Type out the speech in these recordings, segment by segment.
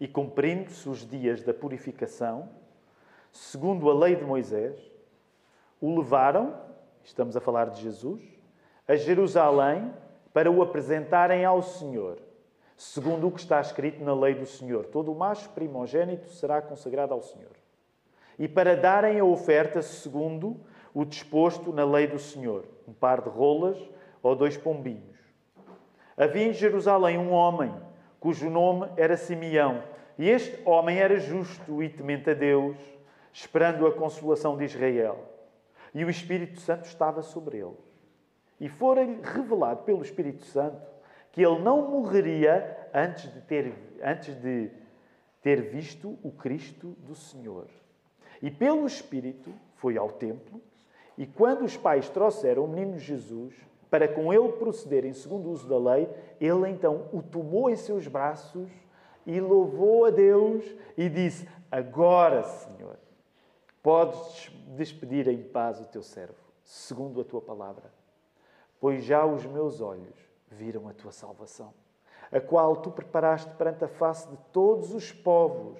e cumprindo-se os dias da purificação, segundo a lei de Moisés, o levaram, estamos a falar de Jesus, a Jerusalém para o apresentarem ao Senhor, segundo o que está escrito na lei do Senhor. Todo o macho primogênito será consagrado ao Senhor. E para darem a oferta segundo o disposto na lei do Senhor, um par de rolas ou dois pombinhos. Havia em Jerusalém um homem cujo nome era Simeão, e este homem era justo e temente a Deus, esperando a consolação de Israel. E o Espírito Santo estava sobre ele. E fora-lhe revelado pelo Espírito Santo que ele não morreria antes de ter, antes de ter visto o Cristo do Senhor. E pelo Espírito foi ao templo, e quando os pais trouxeram o menino Jesus para com ele procederem segundo o uso da lei, ele então o tomou em seus braços e louvou a Deus e disse: Agora, Senhor, podes despedir em paz o teu servo, segundo a tua palavra, pois já os meus olhos viram a tua salvação, a qual tu preparaste perante a face de todos os povos,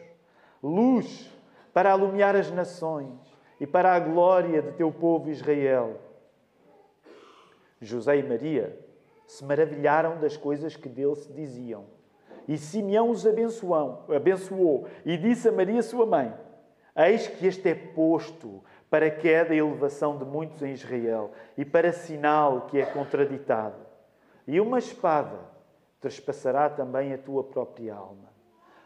luz para alumiar as nações e para a glória de teu povo Israel. José e Maria se maravilharam das coisas que dele se diziam. E Simeão os abençoou, abençoou e disse a Maria, sua mãe: Eis que este é posto para queda e elevação de muitos em Israel e para sinal que é contraditado. E uma espada trespassará também a tua própria alma,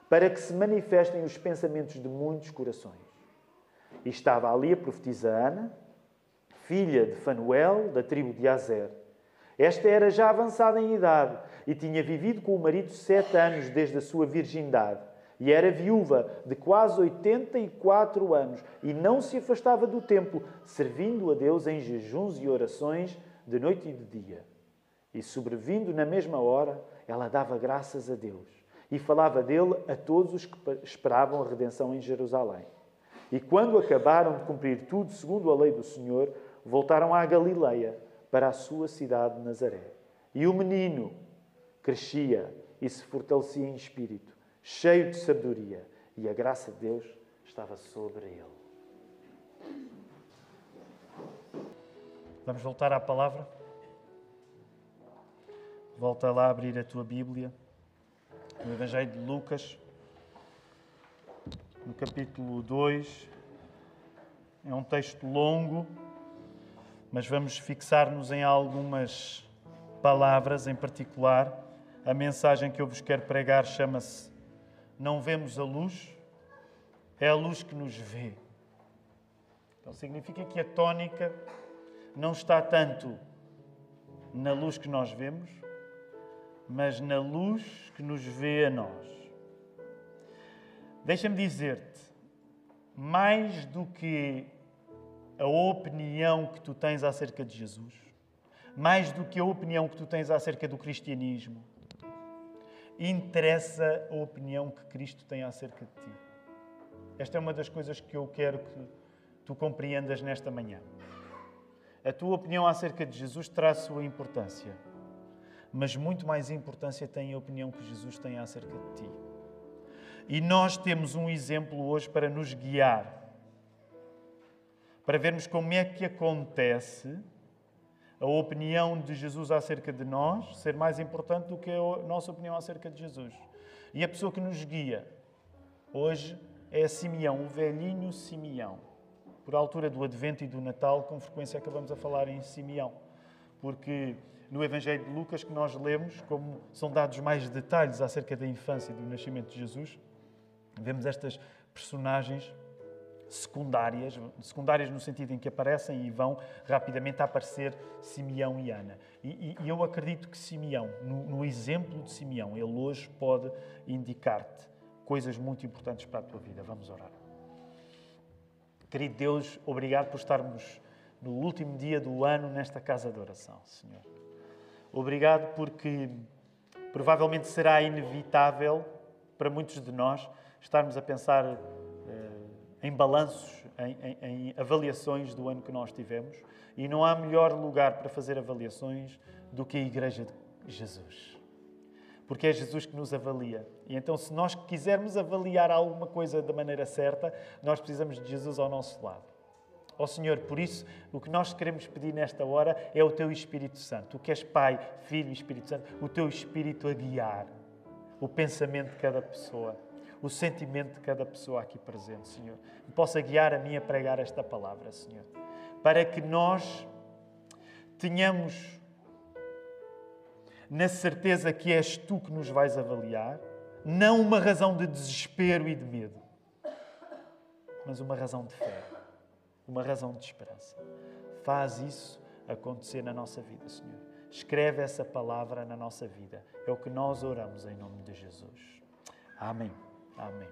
para que se manifestem os pensamentos de muitos corações. E estava ali a profetisa Ana, filha de Fanuel, da tribo de Azer. Esta era já avançada em idade e tinha vivido com o marido sete anos desde a sua virgindade. E era viúva de quase 84 anos e não se afastava do templo, servindo a Deus em jejuns e orações de noite e de dia. E sobrevindo na mesma hora, ela dava graças a Deus e falava dele a todos os que esperavam a redenção em Jerusalém. E quando acabaram de cumprir tudo segundo a lei do Senhor, voltaram à Galileia, para a sua cidade de Nazaré. E o menino crescia e se fortalecia em espírito, cheio de sabedoria, e a graça de Deus estava sobre ele. Vamos voltar à palavra? Volta lá a abrir a tua Bíblia, no Evangelho de Lucas, no capítulo 2. É um texto longo mas vamos fixar-nos em algumas palavras em particular. A mensagem que eu vos quero pregar chama-se Não vemos a luz, é a luz que nos vê. Então significa que a tónica não está tanto na luz que nós vemos, mas na luz que nos vê a nós. Deixa-me dizer-te, mais do que a opinião que tu tens acerca de Jesus, mais do que a opinião que tu tens acerca do cristianismo, interessa a opinião que Cristo tem acerca de ti. Esta é uma das coisas que eu quero que tu compreendas nesta manhã. A tua opinião acerca de Jesus traz sua importância, mas muito mais importância tem a opinião que Jesus tem acerca de ti. E nós temos um exemplo hoje para nos guiar para vermos como é que acontece a opinião de Jesus acerca de nós ser mais importante do que a nossa opinião acerca de Jesus. E a pessoa que nos guia hoje é Simeão, o velhinho Simeão. Por altura do Advento e do Natal, com frequência acabamos a falar em Simeão, porque no Evangelho de Lucas que nós lemos, como são dados mais detalhes acerca da infância e do nascimento de Jesus, vemos estas personagens secundárias, secundárias no sentido em que aparecem e vão rapidamente aparecer Simeão e Ana. E, e eu acredito que Simeão, no, no, exemplo de Simeão, ele hoje pode indicar-te coisas muito importantes para a tua vida. Vamos orar. Querido Deus, obrigado por estarmos no último dia do ano nesta casa de oração, Senhor. Obrigado porque provavelmente será inevitável para muitos de nós estarmos a pensar em balanços, em, em, em, avaliações do ano que nós tivemos. E não há melhor lugar para fazer avaliações do que a Igreja de Jesus. porque é Jesus que nos avalia. E então, se nós quisermos avaliar alguma coisa da maneira certa, nós precisamos de Jesus ao nosso lado. Ó oh, Senhor, por isso, o que nós queremos pedir nesta hora é o Teu Espírito Santo. Tu que és Pai, Filho e Espírito Santo, o Teu Espírito a guiar o pensamento de cada pessoa, o sentimento de cada pessoa aqui presente, Senhor. E possa guiar a mim a pregar esta palavra, Senhor. Para que nós tenhamos na certeza que és Tu que nos vais avaliar, não uma razão de desespero e de medo, mas uma razão de fé uma razão de esperança. Faz isso acontecer na nossa vida, Senhor. Escreve essa palavra na nossa vida. É o que nós oramos em nome de Jesus. Amém. Amém.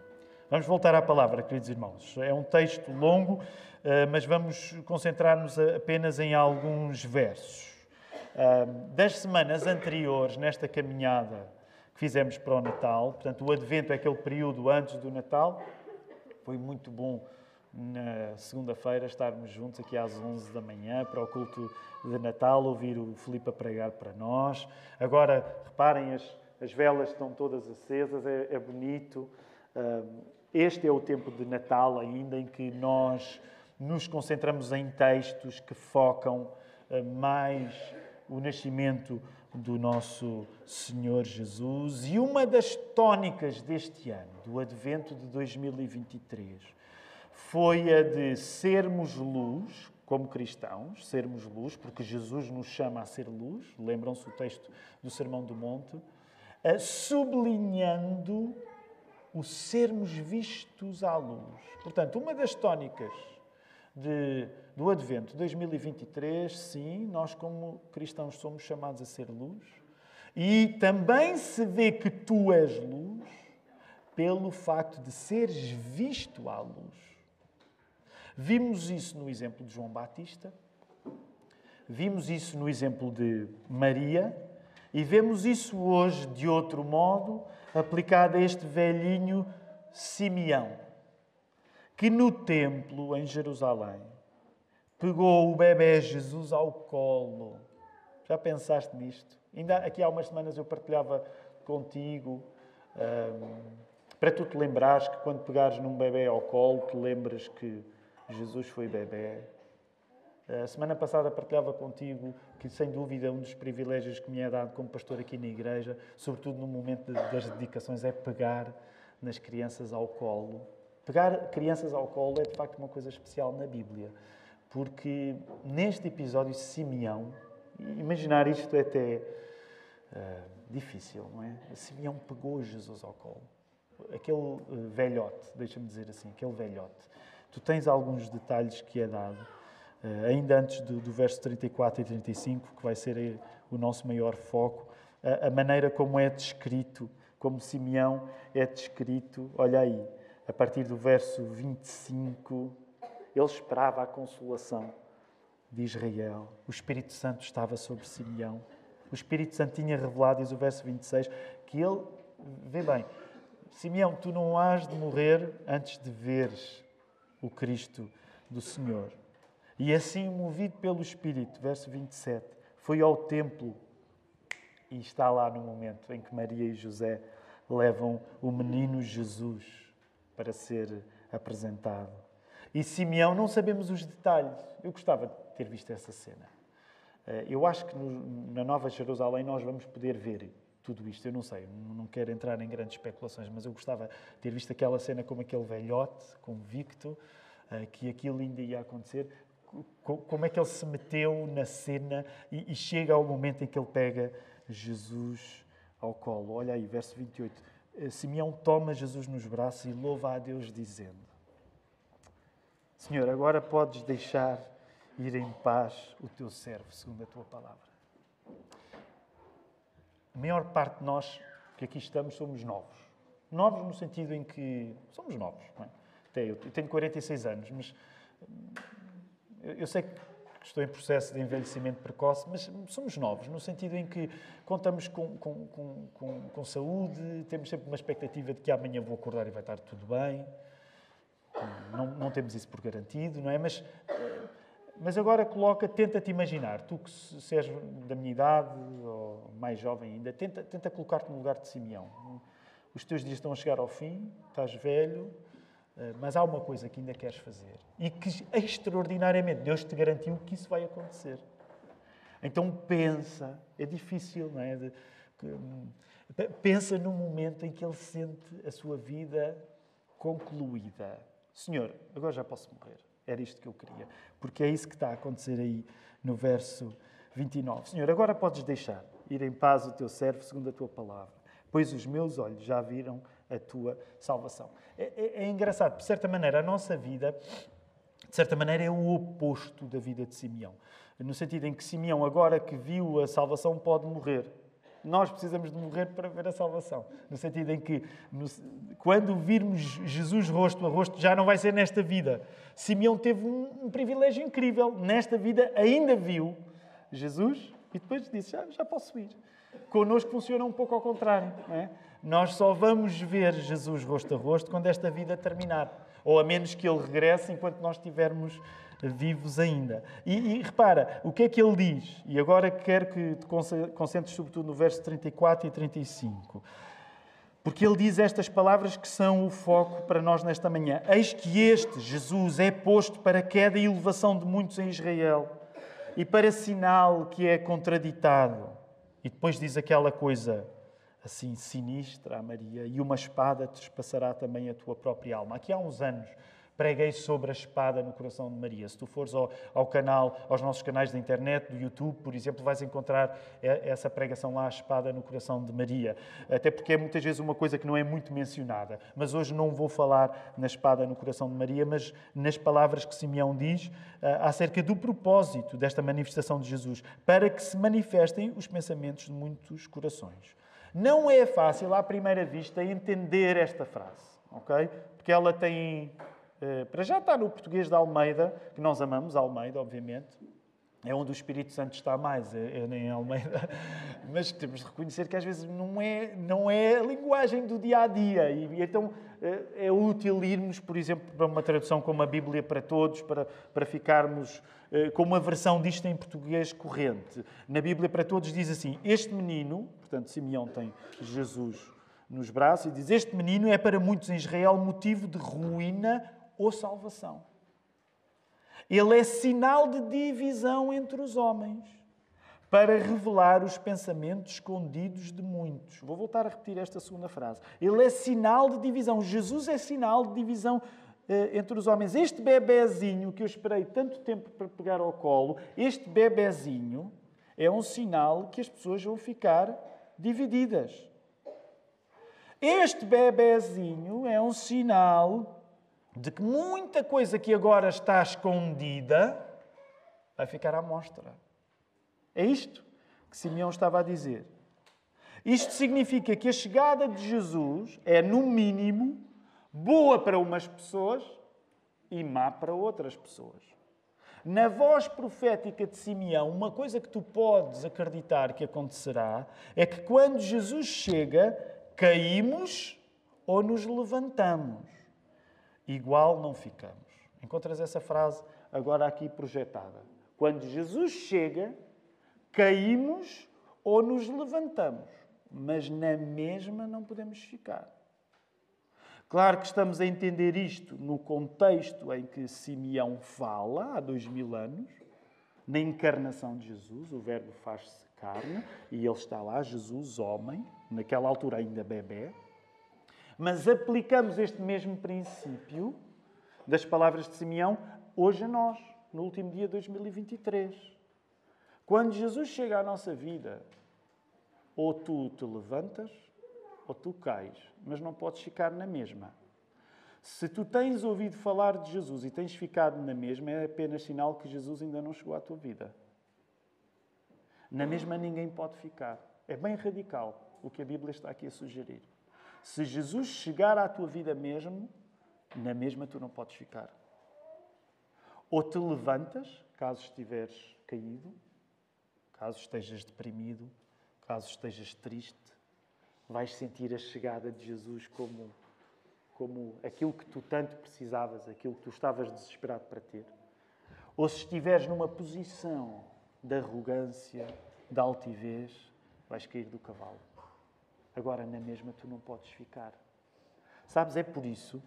Vamos voltar à palavra, queridos irmãos. É um texto longo, eh, mas vamos concentrar-nos apenas em alguns versos. Das semanas anteriores, nesta caminhada que fizemos para o Natal, portanto, o Advento é aquele período antes do Natal, foi muito bom na segunda-feira estarmos juntos aqui às 11 da manhã para o culto de Natal, ouvir o Filipe a pregar para nós. Agora, reparem, as, as velas estão todas acesas, é, é bonito. Este é o tempo de Natal ainda em que nós nos concentramos em textos que focam ah, mais o nascimento do nosso Senhor Jesus. E uma das tónicas deste ano, do Advento de 2023, foi a de sermos luz, como cristãos, sermos luz, porque Jesus nos chama a ser luz, lembram-se o texto do Sermão do Monte, sublinhando o sermos vistos à luz. Portanto, uma das tónicas de, do Advento 2023, sim, nós como cristãos somos chamados a ser luz, e também se vê que tu és luz pelo facto de seres visto à luz. Vimos isso no exemplo de João Batista, vimos isso no exemplo de Maria e vemos isso hoje de outro modo aplicado a este velhinho Simeão, que no templo em Jerusalém pegou o bebê Jesus ao colo. Já pensaste nisto? Ainda aqui há umas semanas eu partilhava contigo. Um, para tu te lembrares que quando pegares num bebê ao colo, te lembras que Jesus foi bebê. A semana passada partilhava contigo que, sem dúvida, um dos privilégios que me é dado como pastor aqui na igreja, sobretudo no momento das dedicações, é pegar nas crianças ao colo. Pegar crianças ao colo é, de facto, uma coisa especial na Bíblia, porque neste episódio, Simeão, imaginar isto é até uh, difícil, não é? Simeão pegou Jesus ao colo. Aquele uh, velhote, deixa-me dizer assim, aquele velhote tu tens alguns detalhes que é dado, ainda antes do, do, verso 34 e 35, que vai ser o nosso maior foco, a, a maneira como é descrito, como Simeão é descrito, olha aí, a partir do verso 25, ele esperava a consolação de Israel. O Espírito Santo estava sobre Simeão. O Espírito Santo tinha revelado, diz o verso 26, que ele, vê bem, Simeão, tu não has de morrer antes de veres o Cristo do Senhor. E assim, movido pelo Espírito, verso 27, foi ao templo e está lá no momento em que Maria e José levam o menino Jesus para ser apresentado. E Simeão, não sabemos os detalhes. Eu gostava de ter visto essa cena. Eh, eu acho que no, na Nova Jerusalém nós vamos poder ver tudo isto. Eu não sei, não quero entrar em grandes especulações, mas eu gostava de ter visto aquela cena como aquele velhote, convicto, uh, que aquilo ainda ia acontecer. Como é que ele se meteu na cena e, e chega ao momento em que ele pega Jesus ao colo. Olha aí, verso 28. Eh, Simeão toma Jesus nos braços e louva a Deus, dizendo: Senhor, agora podes deixar ir em paz o teu servo, segundo a tua palavra. A maior parte de nós que aqui estamos somos novos. Novos no sentido em que somos novos. É? Até eu tenho 46 anos, mas eu sei que estou em processo de envelhecimento precoce, mas somos novos, no sentido em que contamos com, com, com, com, saúde, temos sempre uma expectativa de que amanhã vou acordar e vai estar tudo bem. Não, não temos isso por garantido, não é? Mas mas agora coloca, tenta-te imaginar, tu que se és da minha idade, ou mais jovem ainda, tenta, tenta colocar-te no lugar de Simeão. Os teus dias estão a chegar ao fim, estás velho, eh, mas há uma coisa que ainda queres fazer e que extraordinariamente Deus te garantiu que isso vai acontecer. Então pensa, é difícil, não é? De, que, hum, pensa no momento em que ele sente a sua vida concluída. Senhor, agora já posso morrer. Era isto que eu queria. Porque é isso que está a acontecer aí no verso 29. Senhor, agora podes deixar ir em paz o teu servo segundo a tua palavra, pois os meus olhos já viram a tua salvação. É, é, é engraçado, de certa maneira, a nossa vida, de certa maneira, é o oposto da vida de Simeão. No sentido em que Simeão, agora que viu a salvação, pode morrer. Nós precisamos de morrer para ver a salvação. No sentido em que, no, quando virmos Jesus rosto a rosto, já não vai ser nesta vida. Simeão teve um, um privilégio incrível. Nesta vida ainda viu Jesus e depois disse: Já, já posso ir. Connosco funciona um pouco ao contrário. É? Nós só vamos ver Jesus rosto a rosto quando esta vida terminar. Ou a menos que ele regresse enquanto nós estivermos vivos ainda. E, e, repara, o que é que ele diz? E agora quero que te concentres sobretudo no verso 34 e 35. Porque ele diz estas palavras que são o foco para nós nesta manhã. Eis que este, Jesus, é posto para queda e elevação de muitos em Israel e para sinal que é contraditado. E depois diz aquela coisa assim sinistra a Maria: e uma espada te espaçará também a tua própria alma. Aqui há uns anos preguei sobre a espada no coração de Maria. Se tu fores ao, ao, canal, aos nossos canais da internet, do YouTube, por exemplo, vais encontrar essa pregação lá, a espada no coração de Maria. Até porque é muitas vezes uma coisa que não é muito mencionada. Mas hoje não vou falar na espada no coração de Maria, mas nas palavras que Simeão diz uh, acerca do propósito desta manifestação de Jesus, para que se manifestem os pensamentos de muitos corações. Não é fácil, à primeira vista, entender esta frase, ok? Porque ela tem eh, para já está no português da Almeida, que nós amamos, Almeida, obviamente. É onde o Espírito Santo está mais, é, é em Almeida. Mas temos de reconhecer que às vezes não é, não é a linguagem do dia a dia. E, então eh, é útil irmos, por exemplo, para uma tradução como a Bíblia para Todos, para, para ficarmos eh, com uma versão disto em português corrente. Na Bíblia para Todos diz assim: Este menino, portanto, Simeão tem Jesus nos braços, e diz: Este menino é para muitos em Israel motivo de ruína ou salvação. Ele é sinal de divisão entre os homens, para revelar os pensamentos escondidos de muitos. Vou voltar a repetir esta segunda frase. Ele é sinal de divisão. Jesus é sinal de divisão eh, entre os homens. Este bebezinho que eu esperei tanto tempo para pegar ao colo, este bebezinho é um sinal que as pessoas vão ficar divididas. Este bebezinho é um sinal de que muita coisa que agora está escondida vai ficar à mostra. É isto que Simeão estava a dizer. Isto significa que a chegada de Jesus é, no mínimo, boa para umas pessoas e má para outras pessoas. Na voz profética de Simeão, uma coisa que tu podes acreditar que acontecerá é que quando Jesus chega, caímos ou nos levantamos igual não ficamos. Encontras essa frase agora aqui projetada. Quando Jesus chega, caímos ou nos levantamos, mas na mesma não podemos ficar. Claro que estamos a entender isto no contexto em que Simeão fala, há dois mil anos, na encarnação de Jesus, o Verbo faz-se carne e ele está lá, Jesus, homem, naquela altura ainda bebê, mas aplicamos este mesmo princípio das palavras de Simeão hoje a nós, no último dia de 2023. Quando Jesus chega à nossa vida, ou tu te levantas ou tu cais, mas não podes ficar na mesma. Se tu tens ouvido falar de Jesus e tens ficado na mesma, é apenas sinal que Jesus ainda não chegou à tua vida. Na mesma ninguém pode ficar. É bem radical o que a Bíblia está aqui a sugerir. Se Jesus chegar à tua vida mesmo, na mesma tu não podes ficar. Ou te levantas, caso estiveres caído, caso estejas deprimido, caso estejas triste, vais sentir a chegada de Jesus como, como aquilo que tu tanto precisavas, aquilo que tu estavas desesperado para ter. Ou se estiveres numa posição de arrogância, de altivez, vais cair do cavalo. Agora, na mesma, tu não podes ficar. Sabes, é por isso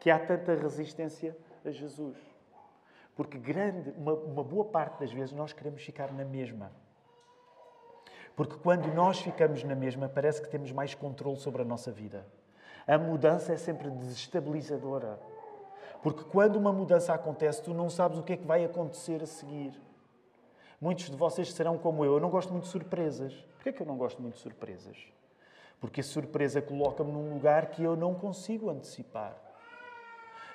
que há tanta resistência a Jesus. Porque grande, uma, uma boa parte das vezes nós queremos ficar na mesma. Porque quando nós ficamos na mesma, parece que temos mais controle sobre a nossa vida. A mudança é sempre desestabilizadora. Porque quando uma mudança acontece, tu não sabes o que é que vai acontecer a seguir. Muitos de vocês serão como eu. Eu não gosto muito de surpresas. Porquê é que eu não gosto muito de surpresas? Porque a surpresa coloca-me num lugar que eu não consigo antecipar.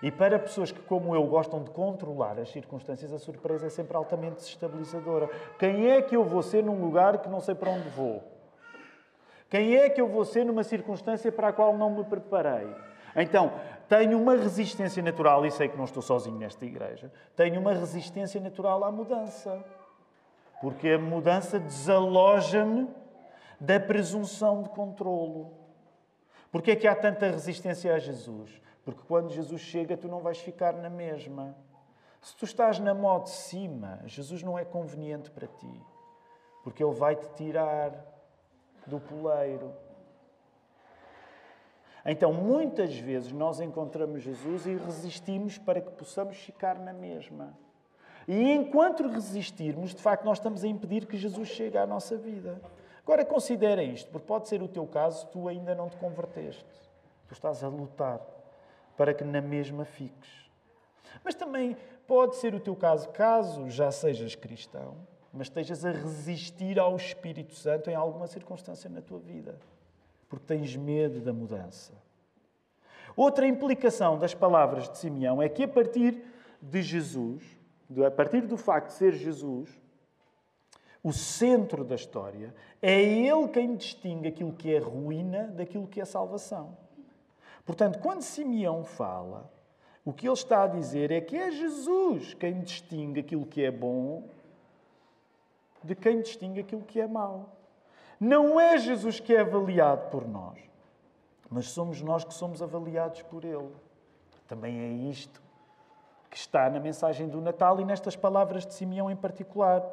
E para pessoas que, como eu, gostam de controlar as circunstâncias, a surpresa é sempre altamente desestabilizadora. Quem é que eu vou ser num lugar que não sei para onde vou? Quem é que eu vou ser numa circunstância para a qual não me preparei? Então, tenho uma resistência natural, e sei que não estou sozinho nesta igreja, tenho uma resistência natural à mudança. Porque a mudança desaloja-me da presunção de controlo. Porquê é que há tanta resistência a Jesus? Porque quando Jesus chega, tu não vais ficar na mesma. Se tu estás na mó de cima, Jesus não é conveniente para ti. Porque Ele vai te tirar do poleiro. Então, muitas vezes nós encontramos Jesus e resistimos para que possamos ficar na mesma. E enquanto resistirmos, de facto, nós estamos a impedir que Jesus chegue à nossa vida. Agora, considera isto, porque pode ser o teu caso, tu ainda não te converteste. Tu estás a lutar para que na mesma fiques. Mas também pode ser o teu caso, caso já sejas cristão, mas estejas a resistir ao Espírito Santo em alguma circunstância na tua vida, porque tens medo da mudança. Outra implicação das palavras de Simeão é que a partir de Jesus, a partir do facto de ser Jesus o centro da história, é ele quem distingue aquilo que é ruína daquilo que é salvação. Portanto, quando Simeão fala, o que ele está a dizer é que é Jesus quem distingue aquilo que é bom de quem distingue aquilo que é mau. Não é Jesus que é avaliado por nós, mas somos nós que somos avaliados por Ele. Também é isto que está na mensagem do Natal e nestas palavras de Simeão em particular.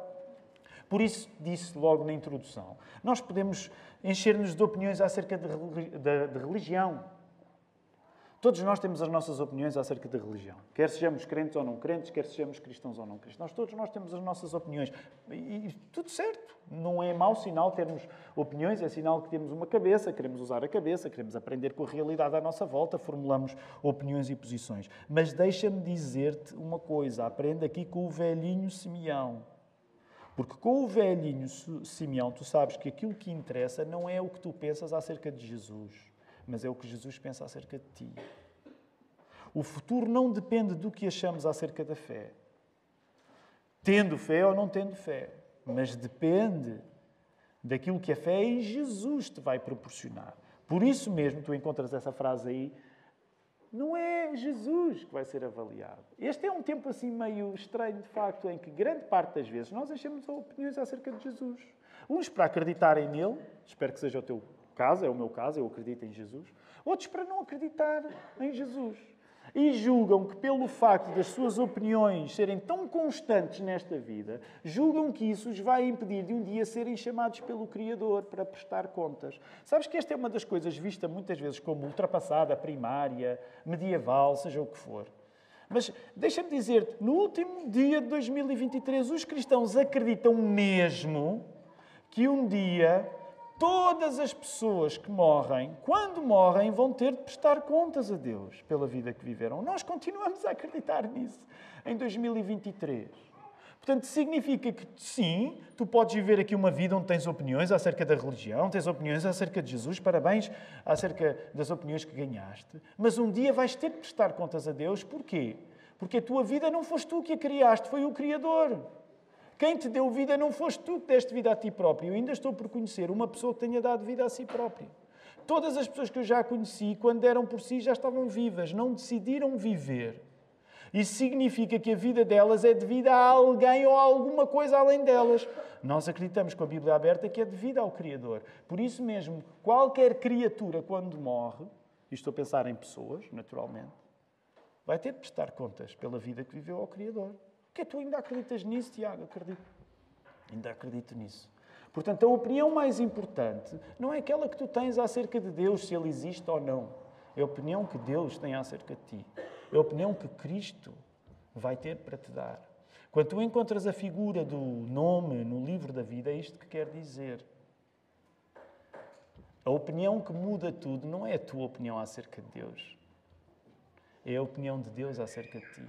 Por isso, disse logo na introdução, nós podemos encher-nos de opiniões acerca de, religião, Todos nós temos as nossas opiniões acerca da religião. Quer sejamos crentes ou não crentes, quer sejamos cristãos ou não cristãos. Todos nós temos as nossas opiniões. E, e tudo certo. Não é mau sinal termos opiniões, é sinal que temos uma cabeça, queremos usar a cabeça, queremos aprender com a realidade à nossa volta, formulamos opiniões e posições. Mas deixa-me dizer-te uma coisa: aprenda aqui com o velhinho Simeão. Porque com o velhinho Simeão, tu sabes que aquilo que interessa não é o que tu pensas acerca de Jesus mas é o que Jesus pensa acerca de ti. O futuro não depende do que achamos acerca da fé. Tendo fé ou não tendo fé, mas depende daquilo que a fé em Jesus te vai proporcionar. Por isso mesmo, tu encontras essa frase aí, não é Jesus que vai ser avaliado. Este é um tempo assim meio estranho, de facto, em que grande parte das vezes nós achamos opiniões acerca de Jesus. Uns para acreditarem nele, espero que seja o teu caso, é o meu caso, eu acredito em Jesus. Outros para não acreditar em Jesus. E julgam que, pelo facto das suas opiniões serem tão constantes nesta vida, julgam que isso os vai impedir de um dia serem chamados pelo Criador para prestar contas. Sabes que esta é uma das coisas vista muitas vezes como ultrapassada, primária, medieval, seja o que for. Mas deixa-me dizer-te, no último dia de 2023, os cristãos acreditam mesmo que um dia todas as pessoas que morrem, quando morrem, vão ter de prestar contas a Deus pela vida que viveram. Nós continuamos a acreditar nisso em 2023. Portanto, significa que sim, tu podes viver aqui uma vida onde tens opiniões acerca da religião, tens opiniões acerca de Jesus, parabéns acerca das opiniões que ganhaste, mas um dia vais ter de prestar contas a Deus, porquê? Porque a tua vida não foste tu que a criaste, foi o Criador. Quem te deu vida não foste tu que deste vida a ti próprio. Eu ainda estou por conhecer uma pessoa que tenha dado vida a si própria. Todas as pessoas que eu já conheci, quando deram por si, já estavam vivas, não decidiram viver. Isso significa que a vida delas é devida a alguém ou a alguma coisa além delas. Nós acreditamos com a Bíblia aberta que é devida ao Criador. Por isso mesmo, qualquer criatura, quando morre, e estou a pensar em pessoas, naturalmente, vai ter de prestar contas pela vida que viveu ao Criador. Porque tu ainda acreditas nisso, Tiago? Acredito. Ainda acredito nisso. Portanto, a opinião mais importante não é aquela que tu tens acerca de Deus, se Ele existe ou não. É a opinião que Deus tem acerca de ti. É a opinião que Cristo vai ter para te dar. Quando tu encontras a figura do nome no livro da vida, é isto que quer dizer. A opinião que muda tudo não é a tua opinião acerca de Deus. É a opinião de Deus acerca de ti.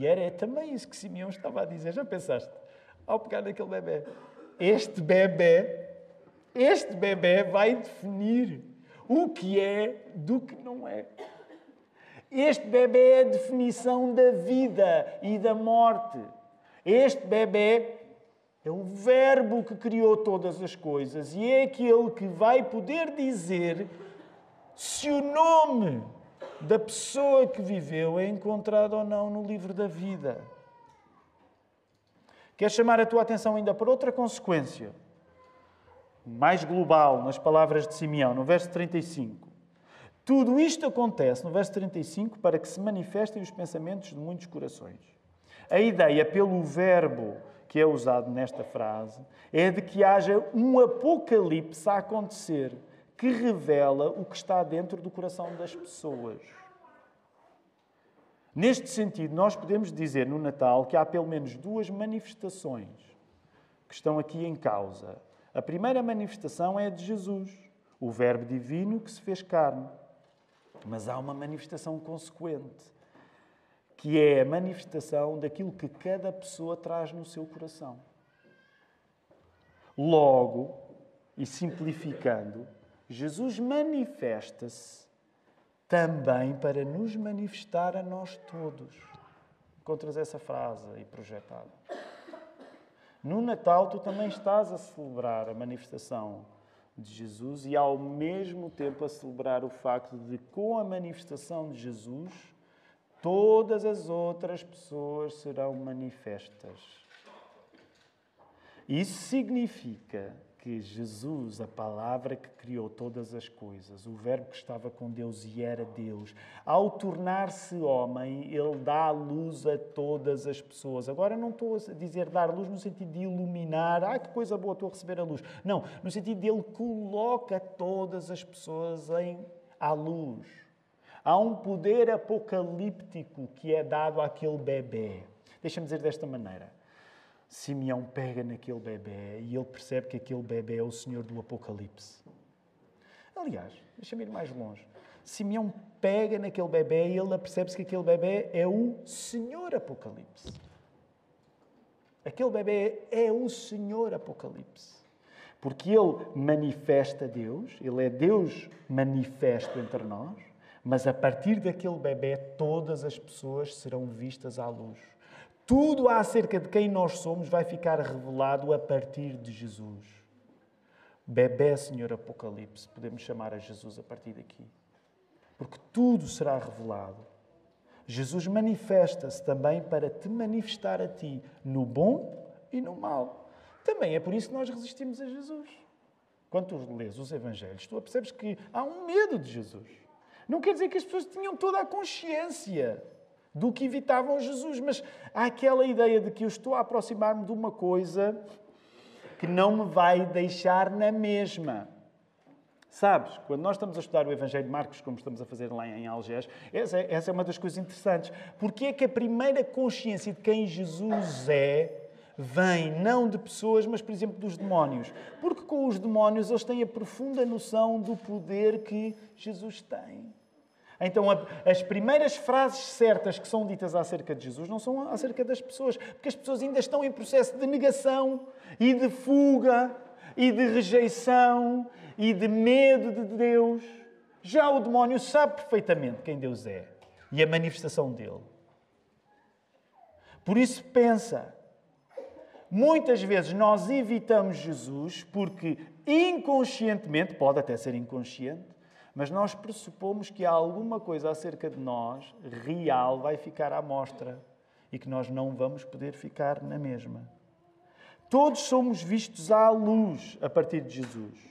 E era também isso que Simeão estava a dizer. Já pensaste? Ao pegar naquele bebê. Este bebê, este bebê vai definir o que é do que não é. Este bebê é a definição da vida e da morte. Este bebê é o Verbo que criou todas as coisas e é aquele que vai poder dizer se o nome da pessoa que viveu é encontrado ou não no livro da vida. Quer chamar a tua atenção ainda para outra consequência, mais global, nas palavras de Simeão, no verso 35. Tudo isto acontece, no verso 35, para que se manifestem os pensamentos de muitos corações. A ideia, pelo verbo que é usado nesta frase, é de que haja um apocalipse a acontecer que revela o que está dentro do coração das pessoas. Neste sentido, nós podemos dizer no Natal que há pelo menos duas manifestações que estão aqui em causa. A primeira manifestação é a de Jesus, o Verbo divino que se fez carne. Mas há uma manifestação consequente que é a manifestação daquilo que cada pessoa traz no seu coração. Logo, e simplificando, Jesus manifesta-se também para nos manifestar a nós todos. Encontras essa frase aí projetada. No Natal, tu também estás a celebrar a manifestação de Jesus e, ao mesmo tempo, a celebrar o facto de, com a manifestação de Jesus, todas as outras pessoas serão manifestas. Isso significa que Jesus, a palavra que criou todas as coisas, o Verbo que estava com Deus e era Deus, ao tornar-se homem, ele dá luz a todas as pessoas. Agora, não estou a dizer dar luz no sentido de iluminar, ah, que coisa boa, estou a receber a luz. Não, no sentido de ele coloca todas as pessoas em, à luz. Há um poder apocalíptico que é dado àquele bebê. Deixa-me dizer desta maneira. Simeão pega naquele bebê e ele percebe que aquele bebê é o Senhor do Apocalipse. Aliás, deixa-me ir mais longe. Simeão pega naquele bebê e ele percebe-se que aquele bebê é o Senhor Apocalipse. Aquele bebê é o Senhor Apocalipse. Porque ele manifesta Deus, ele é Deus manifesto entre nós, mas a partir daquele bebê, todas as pessoas serão vistas à luz. Tudo acerca de quem nós somos vai ficar revelado a partir de Jesus. Bebê, Senhor Apocalipse, podemos chamar a Jesus a partir daqui. Porque tudo será revelado. Jesus manifesta-se também para te manifestar a ti, no bom e no mal. Também é por isso que nós resistimos a Jesus. Quando tu lês os Evangelhos, tu percebes que há um medo de Jesus. Não quer dizer que as pessoas tinham toda a consciência do que evitavam Jesus, mas há aquela ideia de que eu estou a aproximar-me de uma coisa que não me vai deixar na mesma. Sabes, quando nós estamos a estudar o Evangelho de Marcos, como estamos a fazer lá em Algés, essa é, essa é uma das coisas interessantes. Porque é que a primeira consciência de quem Jesus é vem não de pessoas, mas, por exemplo, dos demónios. Porque com os demónios eles têm a profunda noção do poder que Jesus tem. Então, as primeiras frases certas que são ditas acerca de Jesus não são acerca das pessoas, porque as pessoas ainda estão em processo de negação e de fuga e de rejeição e de medo de Deus. Já o demónio sabe perfeitamente quem Deus é e a manifestação dele. Por isso, pensa. Muitas vezes nós evitamos Jesus porque inconscientemente, pode até ser inconsciente, mas nós pressupomos que alguma coisa acerca de nós, real, vai ficar à mostra e que nós não vamos poder ficar na mesma. Todos somos vistos à luz a partir de Jesus.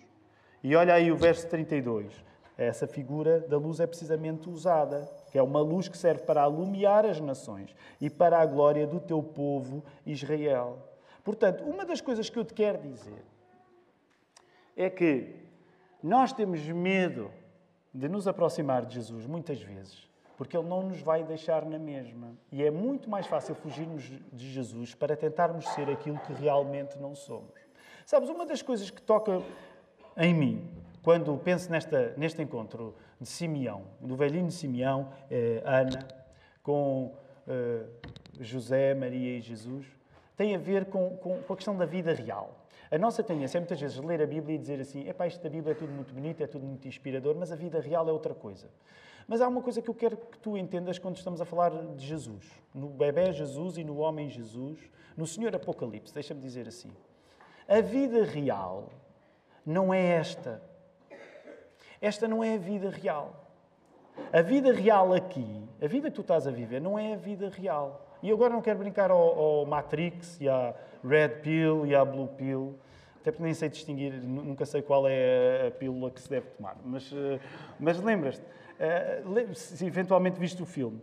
E olha aí o verso 32. Essa figura da luz é precisamente usada, que é uma luz que serve para alumiar as nações e para a glória do teu povo Israel. Portanto, uma das coisas que eu te quero dizer é que nós temos medo de nos aproximar de Jesus muitas vezes, porque Ele não nos vai deixar na mesma. E é muito mais fácil fugirmos de Jesus para tentarmos ser aquilo que realmente não somos. Sabes, uma das coisas que toca em mim, quando penso nesta, neste encontro de Simeão, do velhinho Simeão, eh, Ana, com eh, José, Maria e Jesus, tem a ver com, com, com a questão da vida real. A nossa tendência é muitas vezes ler a Bíblia e dizer assim: epá, isto da Bíblia é tudo muito bonito, é tudo muito inspirador, mas a vida real é outra coisa. Mas há uma coisa que eu quero que tu entendas quando estamos a falar de Jesus, no bebê Jesus e no homem Jesus, no Senhor Apocalipse, deixa-me dizer assim. A vida real não é esta. Esta não é a vida real. A vida real aqui, a vida que tu estás a viver, não é a vida real. E agora não quero brincar ao, ao Matrix e à Red Pill e à Blue Pill, até porque nem sei distinguir, nunca sei qual é a pílula que se deve tomar. Mas, eh, mas lembras-te, eh, se eventualmente viste o filme,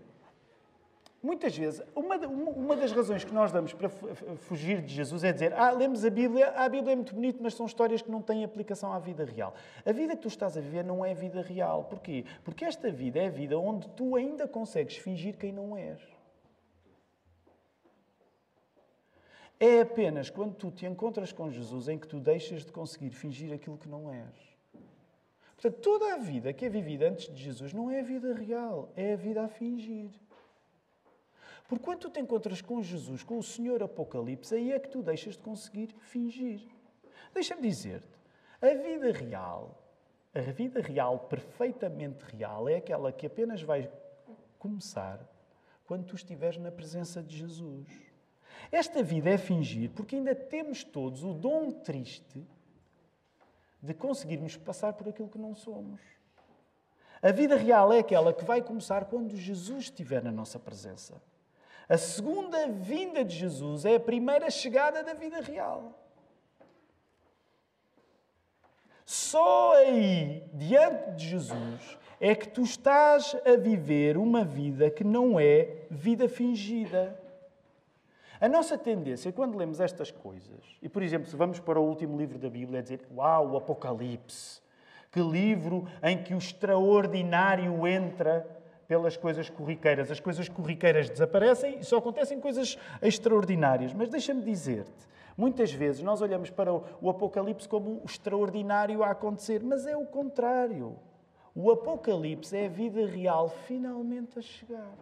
Muitas vezes, uma, uma das razões que nós damos para fugir de Jesus é dizer: Ah, lemos a Bíblia, ah, a Bíblia é muito bonita, mas são histórias que não têm aplicação à vida real. A vida que tu estás a viver não é vida real. Porquê? Porque esta vida é a vida onde tu ainda consegues fingir quem não és. É apenas quando tu te encontras com Jesus em que tu deixas de conseguir fingir aquilo que não és. Portanto, toda a vida que é vivida antes de Jesus não é a vida real, é a vida a fingir. Porque quando tu te encontras com Jesus, com o Senhor Apocalipse, aí é que tu deixas de conseguir fingir. Deixa-me dizer-te, a vida real, a vida real, perfeitamente real, é aquela que apenas vai começar quando tu estiveres na presença de Jesus. Esta vida é fingir porque ainda temos todos o dom triste de conseguirmos passar por aquilo que não somos. A vida real é aquela que vai começar quando Jesus estiver na nossa presença. A segunda vinda de Jesus é a primeira chegada da vida real. Só aí, diante de Jesus, é que tu estás a viver uma vida que não é vida fingida. A nossa tendência, quando lemos estas coisas, e por exemplo, se vamos para o último livro da Bíblia, é dizer: Uau, o Apocalipse! Que livro em que o extraordinário entra pelas coisas corriqueiras. As coisas corriqueiras desaparecem e só acontecem coisas extraordinárias. Mas deixa-me dizer-te, muitas vezes nós olhamos para o Apocalipse como o extraordinário a acontecer, mas é o contrário. O Apocalipse é a vida real finalmente a chegar.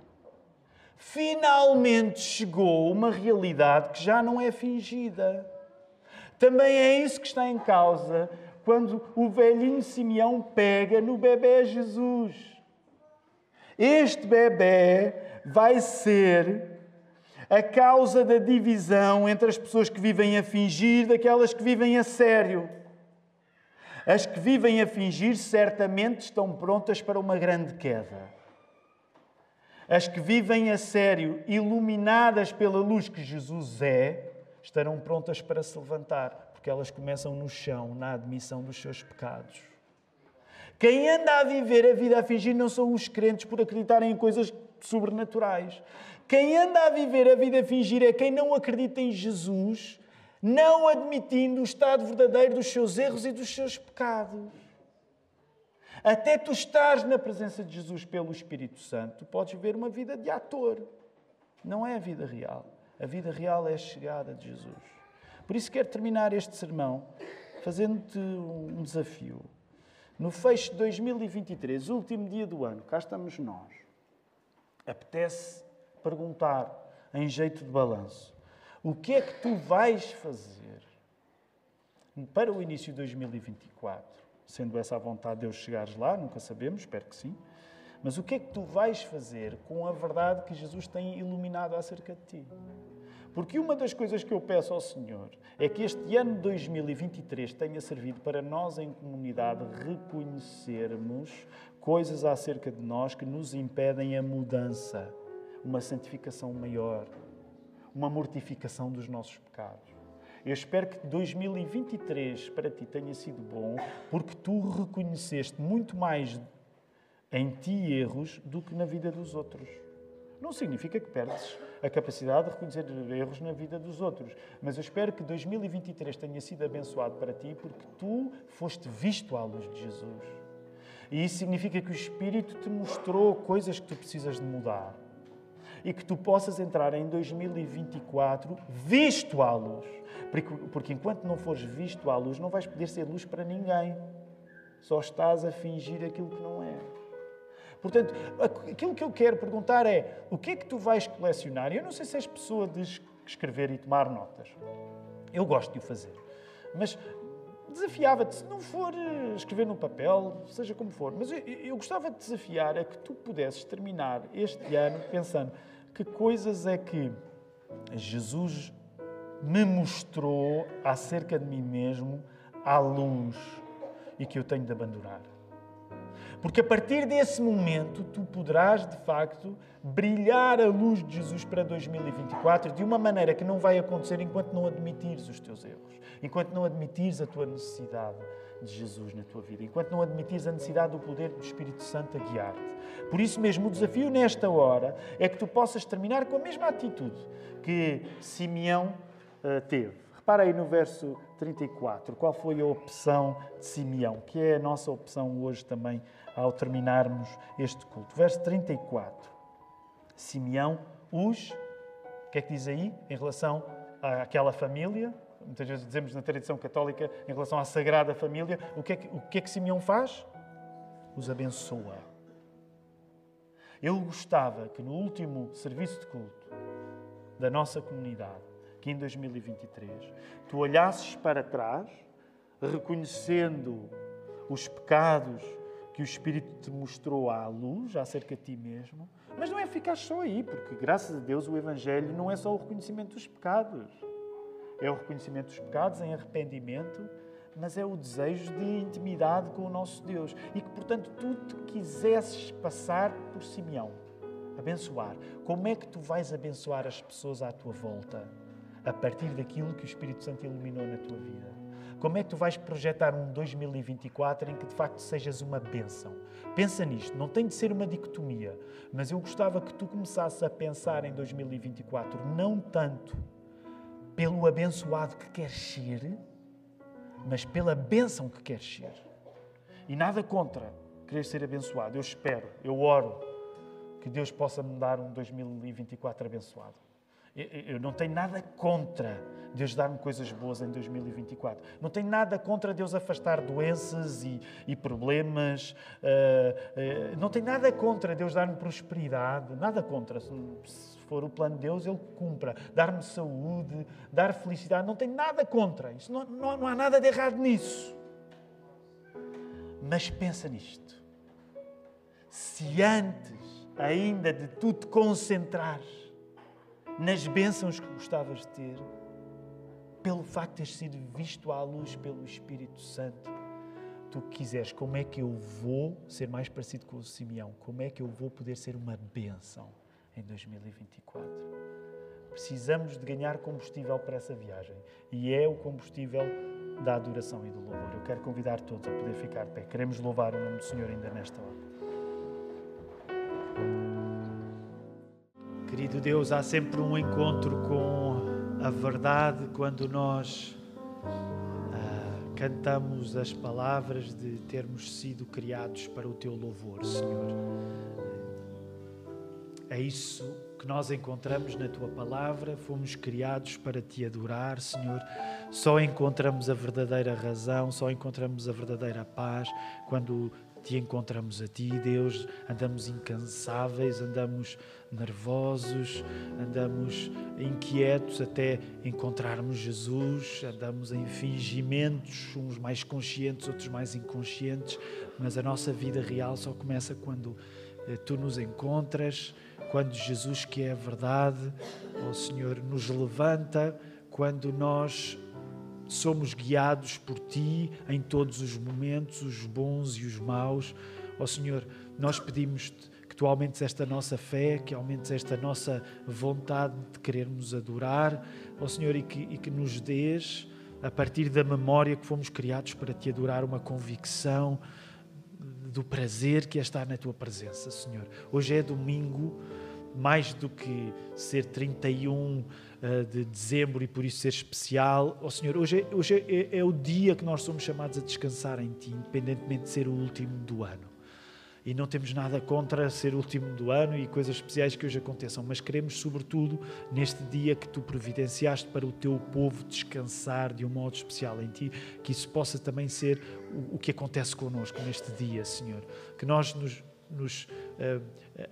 Finalmente chegou uma realidade que já não é fingida. Também é isso que está em causa quando o velhinho Simeão pega no bebê Jesus. Este bebê vai ser a causa da divisão entre as pessoas que vivem a fingir daquelas que vivem a sério. As que vivem a fingir certamente estão prontas para uma grande queda. As que vivem a sério, iluminadas pela luz que Jesus é, estarão prontas para se levantar, porque elas começam no chão, na admissão dos seus pecados. Quem anda a viver a vida a fingir não são os crentes por acreditarem em coisas sobrenaturais. Quem anda a viver a vida a fingir é quem não acredita em Jesus, não admitindo o estado verdadeiro dos seus erros e dos seus pecados. Até tu estás na presença de Jesus pelo Espírito Santo, tu podes viver uma vida de ator. Não é a vida real. A vida real é a chegada de Jesus. Por isso quero terminar este sermão fazendo-te um desafio. No fecho de 2023, último dia do ano, cá estamos nós. Apetece perguntar, em jeito de balanço, o que é que tu vais fazer para o início de 2024? Sendo essa a vontade de Deus chegares lá, nunca sabemos, espero que sim. Mas o que é que tu vais fazer com a verdade que Jesus tem iluminado acerca de ti? Porque uma das coisas que eu peço ao Senhor é que este ano de 2023 tenha servido para nós, em comunidade, reconhecermos coisas acerca de nós que nos impedem a mudança, uma santificação maior, uma mortificação dos nossos pecados. Eu espero que 2023 para ti tenha sido bom, porque tu reconheceste muito mais em ti erros do que na vida dos outros. Não significa que perdes a capacidade de reconhecer erros na vida dos outros. Mas eu espero que 2023 tenha sido abençoado para ti porque tu foste visto à luz de Jesus. E isso significa que o Espírito te mostrou coisas que tu precisas de mudar. E que tu possas entrar em 2024 visto à luz. Porque, enquanto não fores visto à luz, não vais poder ser luz para ninguém. Só estás a fingir aquilo que não é. Portanto, aquilo que eu quero perguntar é: o que é que tu vais colecionar? Eu não sei se és pessoa de escrever e tomar notas. Eu gosto de o fazer. Mas desafiava-te, se não for eh, escrever no papel, seja como for, mas eu, eu gostava de desafiar a que tu pudesses terminar este ano pensando que coisas é que Jesus me mostrou acerca de mim mesmo à luz e que eu tenho de abandonar. Porque a partir desse momento tu poderás, de facto, brilhar a luz de Jesus para 2024 de uma maneira que não vai acontecer enquanto não admitires os teus erros, enquanto não admitires a tua necessidade de Jesus na tua vida, enquanto não admitires a necessidade do poder do Espírito Santo a guiar-te. Por isso mesmo, o desafio nesta hora é que tu possas terminar com a mesma atitude que Simeão teve. Repara aí no verso 34, qual foi a opção de Simeão, que é a nossa opção hoje também ao terminarmos este culto. Verso 34. Simeão os. O que é que diz aí em relação àquela família? Muitas vezes dizemos na tradição católica, em relação à Sagrada Família, o que é que, o que, é que Simeão faz? Os abençoa. Eu gostava que no último serviço de culto da nossa comunidade, que em 2023, tu olhasses para trás, reconhecendo os pecados que o Espírito te mostrou à luz acerca de ti mesmo, mas não é ficar só aí, porque graças a Deus o Evangelho não é só o reconhecimento dos pecados. É o reconhecimento dos pecados em arrependimento, mas é o desejo de intimidade com o nosso Deus. E que, portanto, tu te quisesses passar por Simeão, abençoar. Como é que tu vais abençoar as pessoas à tua volta? A partir daquilo que o Espírito Santo iluminou na tua vida. Como é que tu vais projetar um 2024 em que de facto sejas uma bênção? Pensa nisto, não tem de ser uma dicotomia, mas eu gostava que tu começasses a pensar em 2024 não tanto pelo abençoado que queres ser, mas pela bênção que queres ser. E nada contra querer ser abençoado. Eu espero, eu oro que Deus possa me dar um 2024 abençoado. Eu não tenho nada contra Deus dar-me coisas boas em 2024. Não tenho nada contra Deus afastar doenças e, e problemas. Uh, uh, não tenho nada contra Deus dar-me prosperidade. Nada contra. Se for o plano de Deus, Ele cumpra. Dar-me saúde, dar felicidade. Não tenho nada contra. Isso não, não, não há nada de errado nisso. Mas pensa nisto. Se antes ainda de tu te concentrares nas bênçãos que gostavas de ter, pelo facto de teres sido visto à luz pelo Espírito Santo, tu quiseres, como é que eu vou ser mais parecido com o Simeão? Como é que eu vou poder ser uma bênção em 2024? Precisamos de ganhar combustível para essa viagem e é o combustível da adoração e do louvor. Eu quero convidar todos a poder ficar de pé. Queremos louvar o nome do Senhor ainda nesta hora. Querido Deus, há sempre um encontro com a verdade quando nós ah, cantamos as palavras de termos sido criados para o Teu louvor, Senhor. É isso que nós encontramos na Tua palavra, fomos criados para Te adorar, Senhor. Só encontramos a verdadeira razão, só encontramos a verdadeira paz quando te encontramos a ti, Deus. Andamos incansáveis, andamos nervosos, andamos inquietos até encontrarmos Jesus, andamos em fingimentos, uns mais conscientes, outros mais inconscientes, mas a nossa vida real só começa quando eh, tu nos encontras, quando Jesus, que é a verdade, oh Senhor, nos levanta, quando nós somos guiados por Ti em todos os momentos, os bons e os maus. Ó oh, Senhor, nós pedimos-te que Tu aumentes esta nossa fé, que aumentes esta nossa vontade de querermos adorar, ó oh, Senhor, e que, e que nos dês, a partir da memória que fomos criados para Te adorar, uma convicção do prazer que é estar na Tua presença, Senhor. Hoje é domingo mais do que ser 31 eh, de dezembro e por isso ser especial, ó oh, Senhor, hoje, é, hoje é, é o dia que nós somos chamados a descansar em Ti, independentemente de ser o último do ano. E não temos nada contra ser o último do ano e coisas especiais que hoje aconteçam, mas queremos, sobretudo, neste dia que tu providenciaste para o teu povo descansar de um modo especial em ti, que isso possa também ser o, que acontece connosco neste dia, Senhor. Que nós nos, nos uh,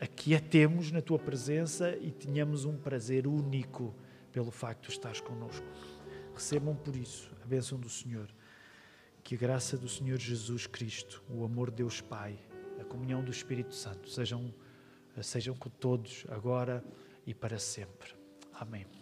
aquietemos na tua presença e tenhamos um prazer único pelo facto de estares connosco. Recebam por isso a bênção do Senhor. Que a graça do Senhor Jesus Cristo, o amor de Deus Pai, a comunhão do Espírito Santo sejam, sejam com todos agora e para sempre. Amém.